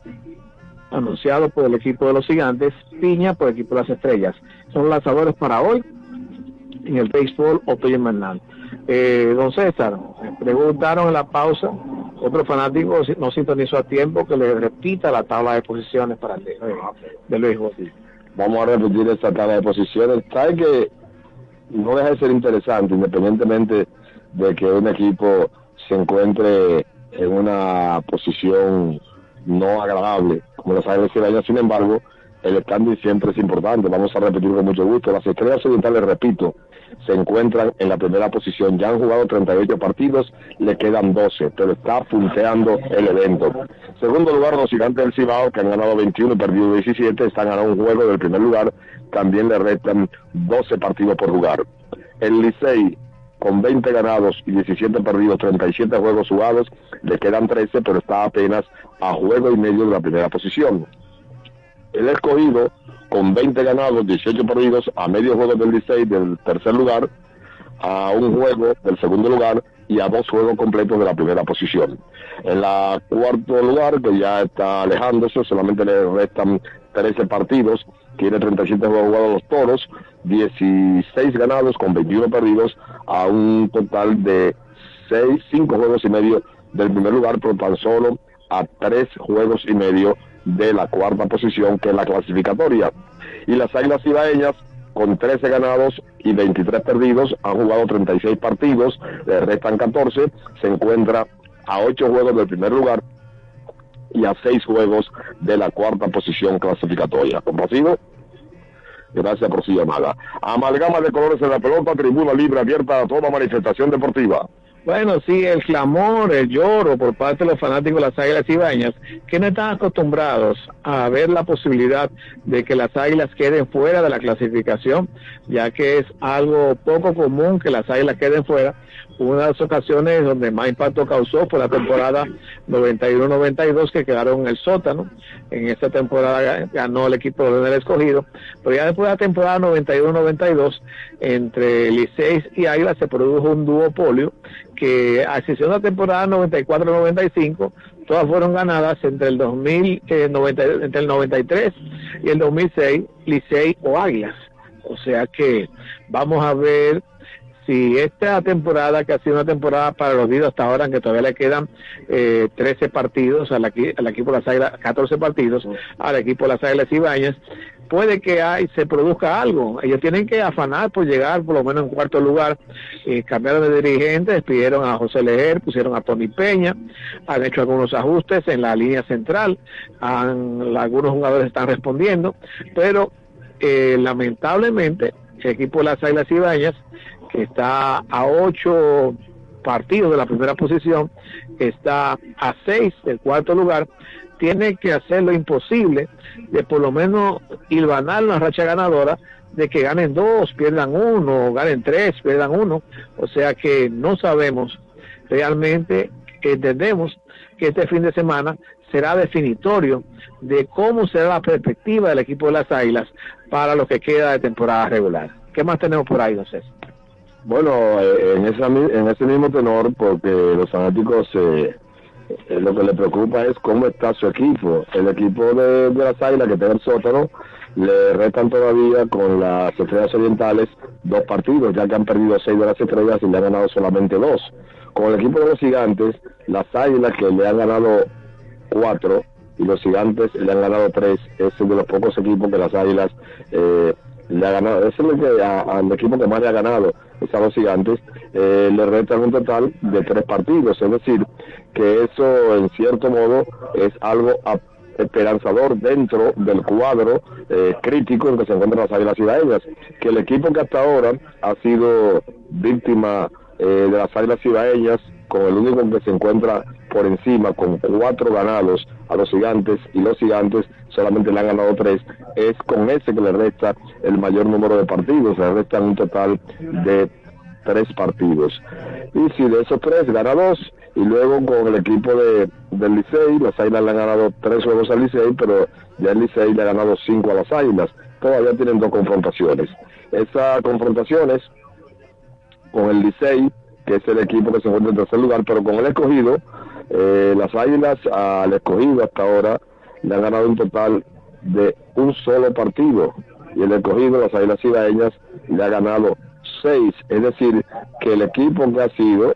S7: anunciado por el equipo de los gigantes, Piña por el equipo de las Estrellas. Son lanzadores para hoy en el béisbol Otoño Hernán. Eh, don César, preguntaron en la pausa, otro fanático no sintonizó a tiempo que le repita la tabla de posiciones para el de, de béisbol.
S16: Vamos a repetir esa tabla de posiciones. Sabe que no deja de ser interesante, independientemente de que un equipo se encuentre en una posición no agradable, como Águilas Ibañas. Sin embargo, el standing siempre es importante. Vamos a repetir con mucho gusto. Las Estrellas Orientales, repito, se encuentran en la primera posición. Ya han jugado 38 partidos, le quedan 12, pero está punteando el evento. Segundo lugar, los gigantes del Cibao, que han ganado 21 y perdido 17, están a un juego del primer lugar. También le restan 12 partidos por jugar. El Licey, con 20 ganados y 17 perdidos, 37 juegos jugados, le quedan 13, pero está apenas a juego y medio de la primera posición. El escogido, con 20 ganados, 18 perdidos, a medio juego del Licey del tercer lugar, a un juego del segundo lugar y a dos juegos completos de la primera posición. En la cuarto lugar, que ya está alejándose, solamente le restan 13 partidos, tiene 37 juegos jugados los toros, 16 ganados con 21 perdidos, a un total de 6, 5 juegos y medio del primer lugar, pero tan solo a 3 juegos y medio de la cuarta posición, que es la clasificatoria. Y las Águilas Ibaeñas, con 13 ganados y 23 perdidos, han jugado 36 partidos, le restan 14, se encuentra a 8 juegos del primer lugar y a 6 juegos de la cuarta posición clasificatoria. ¿Complacido? Gracias por su llamada. Amalgama de colores en la pelota, tribuna libre abierta a toda manifestación deportiva.
S7: Bueno, sí, el clamor, el lloro por parte de los fanáticos de las Águilas Ibañas, que no están acostumbrados a ver la posibilidad de que las Águilas queden fuera de la clasificación, ya que es algo poco común que las Águilas queden fuera. Una de las ocasiones donde más impacto causó fue la temporada 91-92 que quedaron en el sótano. En esa temporada ganó el equipo del escogido, pero ya después de la temporada 91-92 entre Licey y Águilas se produjo un duopolio que a excepción de la temporada 94-95 todas fueron ganadas entre el 2000 eh, 90 entre el 93 y el 2006 Licey o Águilas o sea que vamos a ver si esta temporada, que ha sido una temporada para los Didos hasta ahora, que todavía le quedan eh, 13 partidos al, al equipo de las Águilas, 14 partidos al equipo de las Águilas Ibañez, puede que hay, se produzca algo. Ellos tienen que afanar por llegar por lo menos en cuarto lugar. Eh, cambiaron de dirigente, despidieron a José Leger, pusieron a Tony Peña, han hecho algunos ajustes en la línea central, han, algunos jugadores están respondiendo, pero eh, lamentablemente el equipo de las Águilas Ibañas, que está a ocho partidos de la primera posición, está a seis del cuarto lugar, tiene que hacer lo imposible de por lo menos hilvanar una racha ganadora de que ganen dos, pierdan uno, ganen tres, pierdan uno. O sea que no sabemos realmente, entendemos que este fin de semana será definitorio de cómo será la perspectiva del equipo de las Águilas para lo que queda de temporada regular. ¿Qué más tenemos por ahí, don?
S16: Bueno, eh, en, esa, en ese mismo tenor, porque los fanáticos eh, lo que les preocupa es cómo está su equipo. El equipo de, de las Águilas que está en el sótano le restan todavía con las Estrellas Orientales dos partidos, ya que han perdido seis de las Estrellas y le han ganado solamente dos. Con el equipo de los Gigantes, las Águilas que le han ganado cuatro y los Gigantes le han ganado tres, es uno de los pocos equipos que las Águilas eh, le ha ganado, es el que al equipo que más le ha ganado, es a los gigantes, eh, le restan un total de tres partidos, es decir, que eso en cierto modo es algo esperanzador dentro del cuadro eh, crítico en que se encuentran las águilas ibaeñas, que el equipo que hasta ahora ha sido víctima eh, de las Águilas Cibaeñas, con el único que se encuentra por encima, con cuatro ganados a los gigantes, y los gigantes solamente le han ganado tres, es con ese que le resta el mayor número de partidos, le restan un total de tres partidos. Y si de esos tres gana dos, y luego con el equipo de, del Licey, las Águilas le han ganado tres juegos al Licey, pero ya el Licey le ha ganado cinco a las Águilas. Todavía tienen dos confrontaciones. Esas confrontaciones con el Licey, que es el equipo que se encuentra en tercer lugar, pero con el escogido, eh, las Águilas al escogido hasta ahora le han ganado un total de un solo partido. Y el escogido, las Águilas Cibaeñas, le ha ganado seis. Es decir, que el equipo que ha sido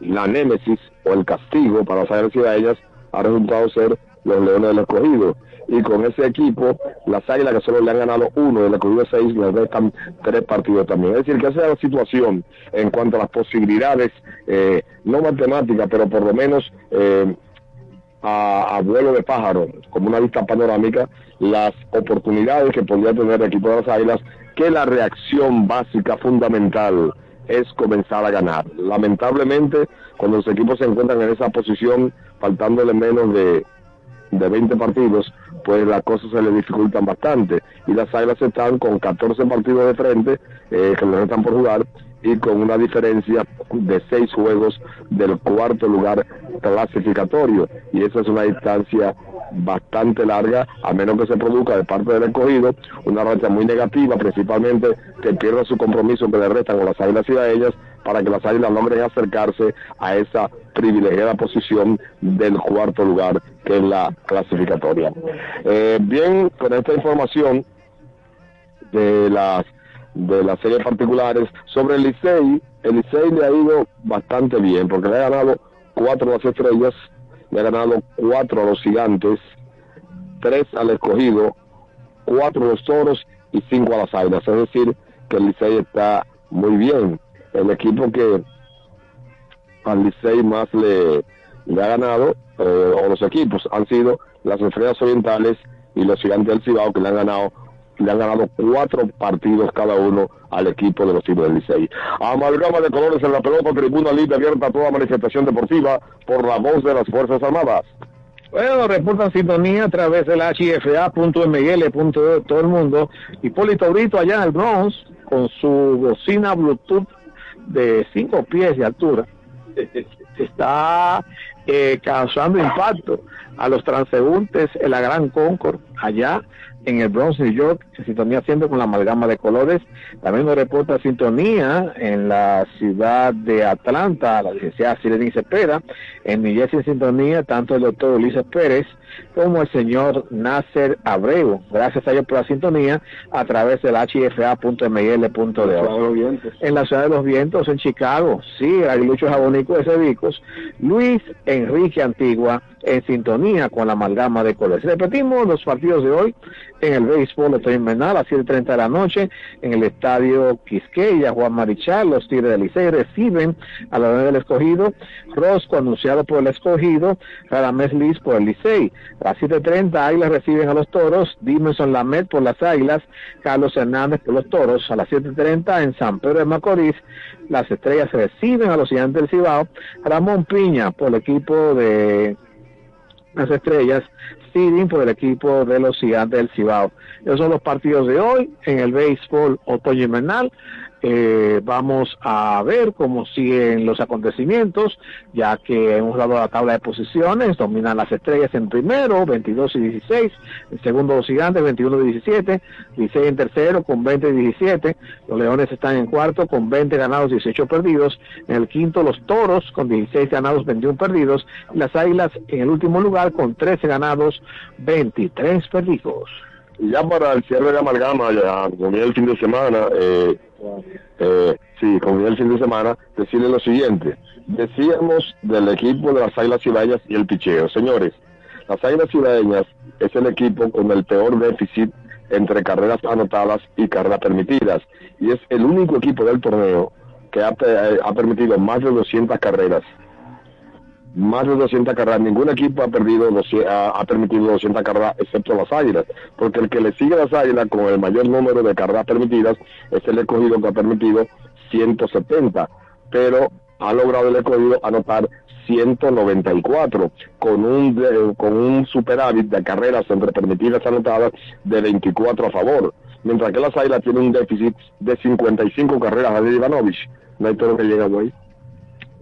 S16: la némesis o el castigo para las Águilas Cibaeñas ha resultado ser los Leones del Escogido. Y con ese equipo, las Águilas que solo le han ganado uno, el Escogido seis, le restan tres partidos también. Es decir, que esa es la situación en cuanto a las posibilidades, eh, no matemáticas, pero por lo menos eh, a, a vuelo de pájaro, como una vista panorámica, las oportunidades que podría tener el equipo de las Águilas, que la reacción básica fundamental es comenzar a ganar. Lamentablemente, cuando los equipos se encuentran en esa posición, faltándole menos de, de 20 partidos, pues las cosas se les dificultan bastante. Y las Águilas están con 14 partidos de frente, eh, que les están por jugar, y con una diferencia de seis juegos del cuarto lugar clasificatorio. Y esa es una distancia bastante larga, a menos que se produzca de parte del escogido una racha muy negativa, principalmente que pierda su compromiso que le restan con las águilas cibaeñas para que las águilas logren acercarse a esa privilegiada posición del cuarto lugar que es la clasificatoria. Eh, bien, con esta información de las de las series particulares sobre el Licey, el Licey le ha ido bastante bien porque le ha ganado cuatro a las estrellas, le ha ganado cuatro a los gigantes, tres al escogido, cuatro a los toros y cinco a las águilas. Es decir, que el Licey está muy bien. El equipo que al Licey más le, ha ganado, eh, o los equipos, han sido las estrellas orientales y los gigantes del Cibao que le han ganado le han ganado cuatro partidos cada uno al equipo de los Tigres del Licey. Amalgama de colores en la pelota, tribuna libre abierta a toda manifestación deportiva por la voz de las Fuerzas Armadas.
S7: Bueno, reportan sintonía a través del hfa.ml. todo el mundo. Hipólito Brito allá en el Bronx con su bocina Bluetooth de cinco pies de altura. Está eh, causando impacto a los transeúntes en la Gran Concord allá en el Bronx, New York, en sintonía siendo con la amalgama de colores. También nos reporta sintonía en la ciudad de Atlanta, la licenciada Sirene Cepeda, en New Jersey en sintonía, tanto el doctor Ulises Pérez como el señor Nasser Abreu. Gracias a ellos por la sintonía a través del hfa.ml.de. En la ciudad de los vientos, en Chicago, sí, Aguilucho Jabonico de Cedicos, Luis Enrique Antigua, en sintonía con la amalgama de colores. Repetimos los partidos de hoy en el béisbol de invernal a 7.30 de la noche en el estadio Quisqueya, Juan Marichal, los Tigres del Licey reciben a la del escogido, Rosco anunciado por el escogido, Radamés Liz por el Licey. A las 7.30 Águilas reciben a los Toros, Dimenson Lamet por las Águilas, Carlos Hernández por los Toros. A las 7.30 en San Pedro de Macorís, las Estrellas reciben a los Gigantes del Cibao, Ramón Piña por el equipo de las Estrellas, Siding por el equipo de los Gigantes del Cibao. Esos son los partidos de hoy en el béisbol otoño invernal. Eh, vamos a ver cómo siguen los acontecimientos, ya que hemos dado la tabla de posiciones, dominan las estrellas en primero, 22 y 16, en segundo los gigantes, 21 y 17, 16 en tercero con 20 y 17, los leones están en cuarto con 20 ganados, 18 perdidos, en el quinto los toros con 16 ganados, 21 perdidos, las águilas en el último lugar con 13 ganados, 23 perdidos.
S16: Y ya para el cierre de amalgama, ya con el fin de semana, eh, eh, sí, con el fin de semana, decirle lo siguiente. Decíamos del equipo de las Águilas Cibaeñas y el picheo. Señores, las Águilas Cibaeñas es el equipo con el peor déficit entre carreras anotadas y carreras permitidas. Y es el único equipo del torneo que ha, eh, ha permitido más de 200 carreras más de 200 carreras. Ningún equipo ha perdido ha, permitido 200 carreras excepto las Águilas, porque el que le sigue a las Águilas con el mayor número de carreras permitidas es el escogido que ha permitido 170, pero ha logrado el escogido anotar 194 con un con un superávit de carreras entre permitidas anotadas de 24 a favor, mientras que las Águilas tienen un déficit de 55 carreras de Ivanovich. No hay todo lo que llega ahí.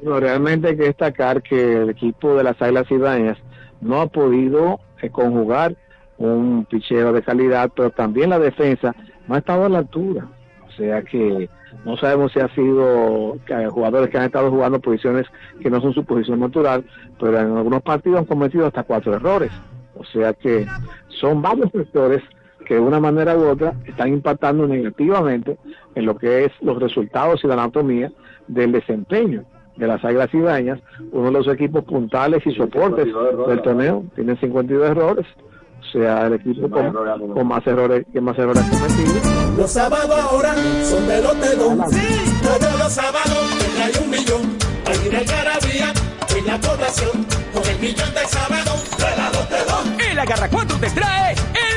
S7: Realmente hay que destacar que el equipo de las Águilas Ibañas no ha podido eh, conjugar un picheo de calidad, pero también la defensa no ha estado a la altura. O sea que no sabemos si ha sido jugadores que han estado jugando posiciones que no son su posición natural, pero en algunos partidos han cometido hasta cuatro errores. O sea que son varios factores que de una manera u otra están impactando negativamente en lo que es los resultados y la anatomía del desempeño de las Águilas Ibañas, uno de los equipos puntales y soportes del torneo, tiene 52 errores, o sea, el equipo con, con más errores que más errores cometidos.
S18: Los sábados ahora son de Lotedón. Todos los sábados te trae un millón. Hay una algarabía en la población. Con el millón de sábados de la Lotedón.
S19: El Agarra 4 te trae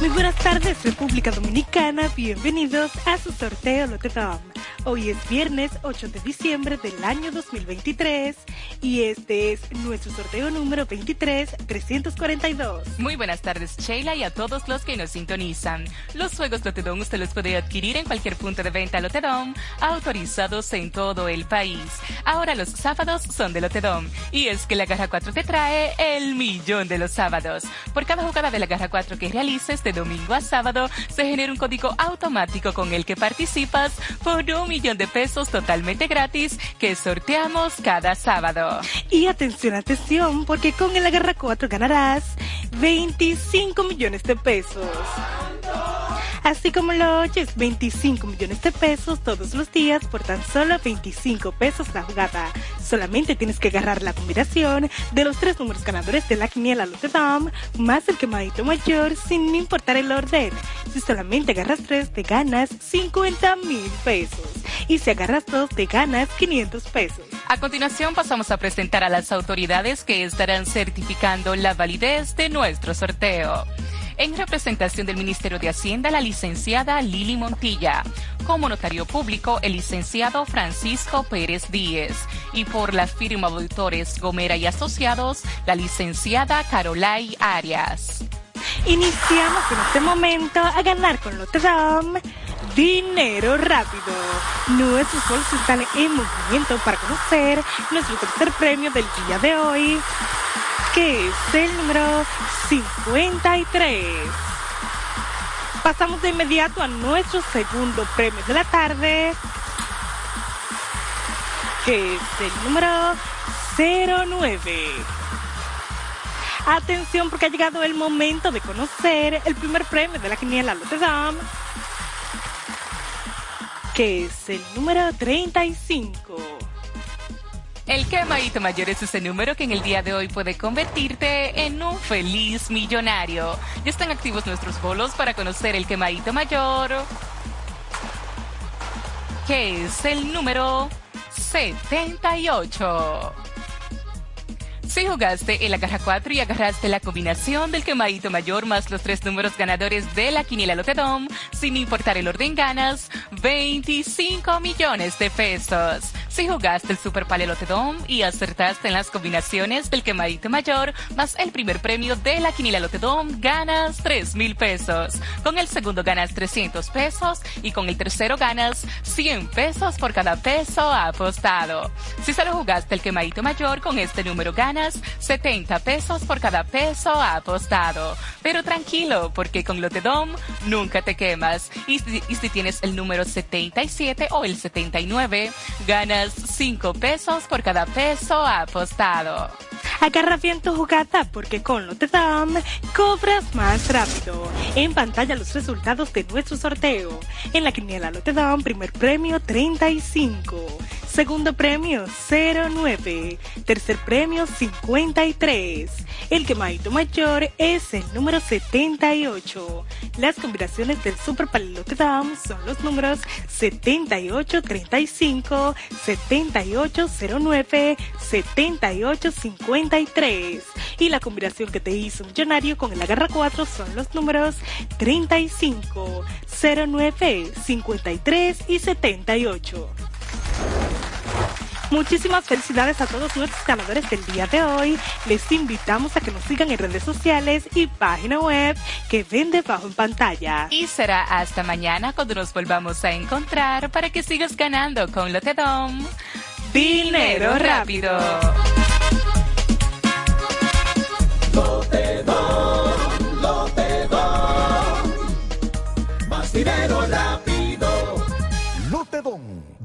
S20: Muy buenas tardes, República Dominicana. Bienvenidos a su sorteo Lotedom. Hoy es viernes 8 de diciembre del año 2023 y este es nuestro sorteo número 23-342.
S21: Muy buenas tardes, Sheila, y a todos los que nos sintonizan. Los juegos Lotedom usted los puede adquirir en cualquier punto de venta Lotedom, autorizados en todo el país. Ahora los sábados son de Lotedom, y es que la Garra 4 te trae el millón de los sábados. Por cada jugada de la Garra 4 que realices de domingo a sábado, se genera un código automático con el que participas por un millón de pesos totalmente gratis que sorteamos cada sábado.
S20: Y atención, atención, porque con el Agarra 4 ganarás 25 millones de pesos. Así como lo oyes, 25 millones de pesos todos los días por tan solo 25 pesos la jugada. Solamente tienes que agarrar la combinación de los tres números ganadores de la quiniela Lotedom más el quemadito mayor sin importar el orden. Si solamente agarras tres, te ganas 50 mil pesos. Y si agarras dos, te ganas 500 pesos.
S21: A continuación pasamos a presentar a las autoridades que estarán certificando la validez de nuestro sorteo. En representación del Ministerio de Hacienda, la licenciada Lili Montilla. Como notario público, el licenciado Francisco Pérez Díez. Y por la firma de auditores Gomera y Asociados, la licenciada Carolai Arias.
S20: Iniciamos en este momento a ganar con Lotedom dinero rápido. Nuestros bolsos están en movimiento para conocer nuestro tercer premio del día de hoy, que es el número 53. Pasamos de inmediato a nuestro segundo premio de la tarde, que es el número 09. Atención porque ha llegado el momento de conocer el primer premio de la quiniela Lotedom, que es el número 35.
S21: El quemadito mayor es ese número que en el día de hoy puede convertirte en un feliz millonario. Ya están activos nuestros bolos para conocer el quemadito mayor, que es el número 78. Si jugaste el agarra 4 y agarraste la combinación del quemadito mayor más los tres números ganadores de la quiniela Lotedom, sin importar el orden ganas, 25 millones de pesos. Si jugaste el Super Pale Lotedom y acertaste en las combinaciones del quemadito mayor más el primer premio de la quiniela Lotedom, ganas 3 mil pesos. Con el segundo ganas 300 pesos y con el tercero ganas 100 pesos por cada peso apostado. Si solo jugaste el quemadito mayor, con este número ganas 70 pesos por cada peso apostado. Pero tranquilo, porque con Lotedom nunca te quemas. Y si, y si tienes el número 77 o el 79, ganas 5 pesos por cada peso apostado.
S20: Agarra bien tu jugada porque con Lotedom cobras más rápido. En pantalla los resultados de nuestro sorteo. En la quiniela Lotedom, primer premio 35. Segundo premio 09. Tercer premio 53. El quemadito mayor es el número 78. Las combinaciones del Super Palote Dam son los números 7835, 7809, 7853. Y la combinación que te hizo millonario con el agarra 4 son los números 35, 09, 53 y 78. Muchísimas felicidades a todos nuestros ganadores del día de hoy. Les invitamos a que nos sigan en redes sociales y página web que ven debajo en pantalla.
S21: Y será hasta mañana cuando nos volvamos a encontrar para que sigas ganando con Lotedom. Dinero rápido.
S22: Lotedom, Lotedom. Más dinero rápido.
S3: Lotedom,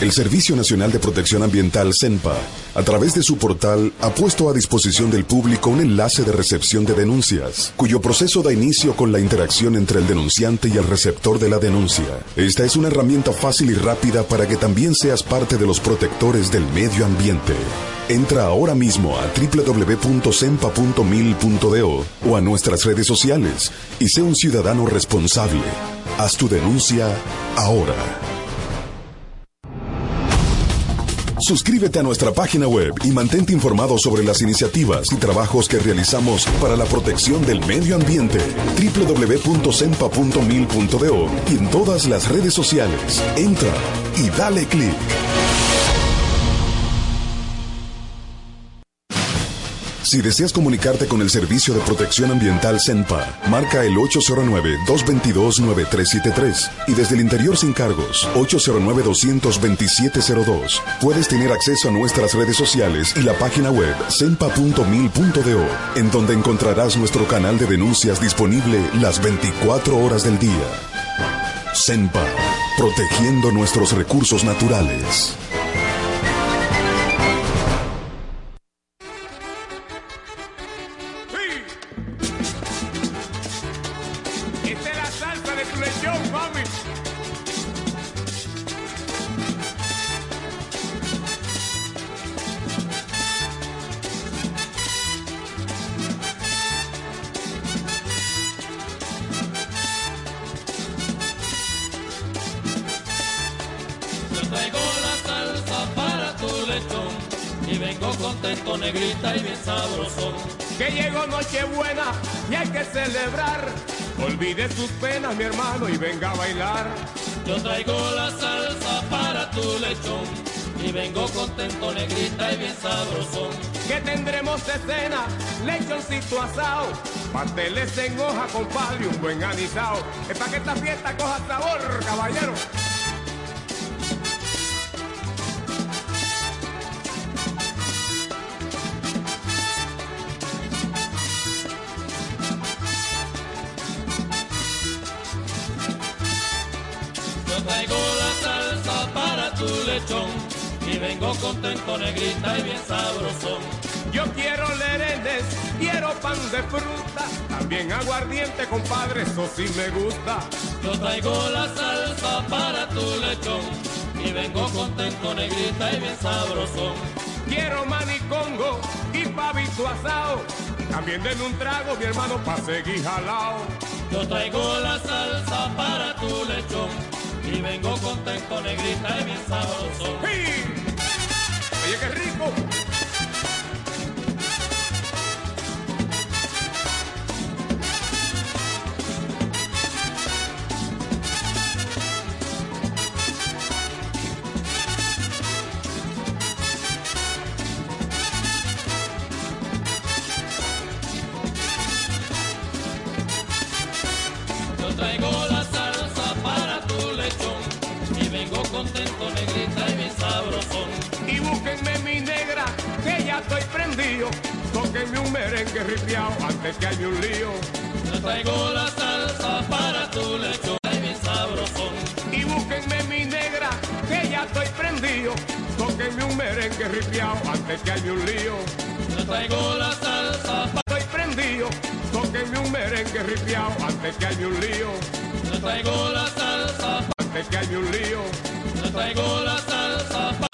S23: El Servicio Nacional de Protección Ambiental CENPA, a través de su portal, ha puesto a disposición del público un enlace de recepción de denuncias, cuyo proceso da inicio con la interacción entre el denunciante y el receptor de la denuncia. Esta es una herramienta fácil y rápida para que también seas parte de los protectores del medio ambiente. Entra ahora mismo a www.sempa.mil.do o a nuestras redes sociales y sé un ciudadano responsable. Haz tu denuncia ahora. Suscríbete a nuestra página web y mantente informado sobre las iniciativas y trabajos que realizamos para la protección del medio ambiente. www.sempa.mil.do y en todas las redes sociales. Entra y dale clic. Si deseas comunicarte con el Servicio de Protección Ambiental CENPA, marca el 809-222-9373 y desde el interior sin cargos, 809-22702. Puedes tener acceso a nuestras redes sociales y la página web cenpa.mil.do, en donde encontrarás nuestro canal de denuncias disponible las 24 horas del día. CENPA, protegiendo nuestros recursos naturales.
S22: Vengo contento, negrita y bien sabrosón.
S24: Que tendremos de cena, lechoncito asado, pasteles en hoja, compadre, y un buen anisado. Es para que esta fiesta coja sabor, caballero.
S22: Y vengo contento, negrita y bien sabrosón.
S24: Yo quiero lerenes, quiero pan de fruta, también aguardiente, compadre, eso sí me gusta.
S22: Yo traigo la salsa para tu lechón y vengo contento, negrita y bien sabrosón.
S24: Quiero manicongo y pavito asado, también denme un trago, mi hermano, pa' seguir jalao.
S22: Yo traigo la salsa para vengo contento, negrita y bien sabroso.
S24: Oye, qué rico. Estoy prendido. Tóquenme un merengue ripiao antes que haya un lío.
S22: Yo traigo la salsa para tu lechón y bien sabrosón.
S24: Y búsquenme mi negra, que ya estoy prendido. Tóquenme un merengue ripiao antes que haya un lío.
S22: Yo traigo la salsa
S24: Estoy prendido. Tóquenme un merengue ripiao antes que haya un lío.
S22: Yo traigo la salsa
S24: Antes que haya un lío.
S22: Yo traigo la salsa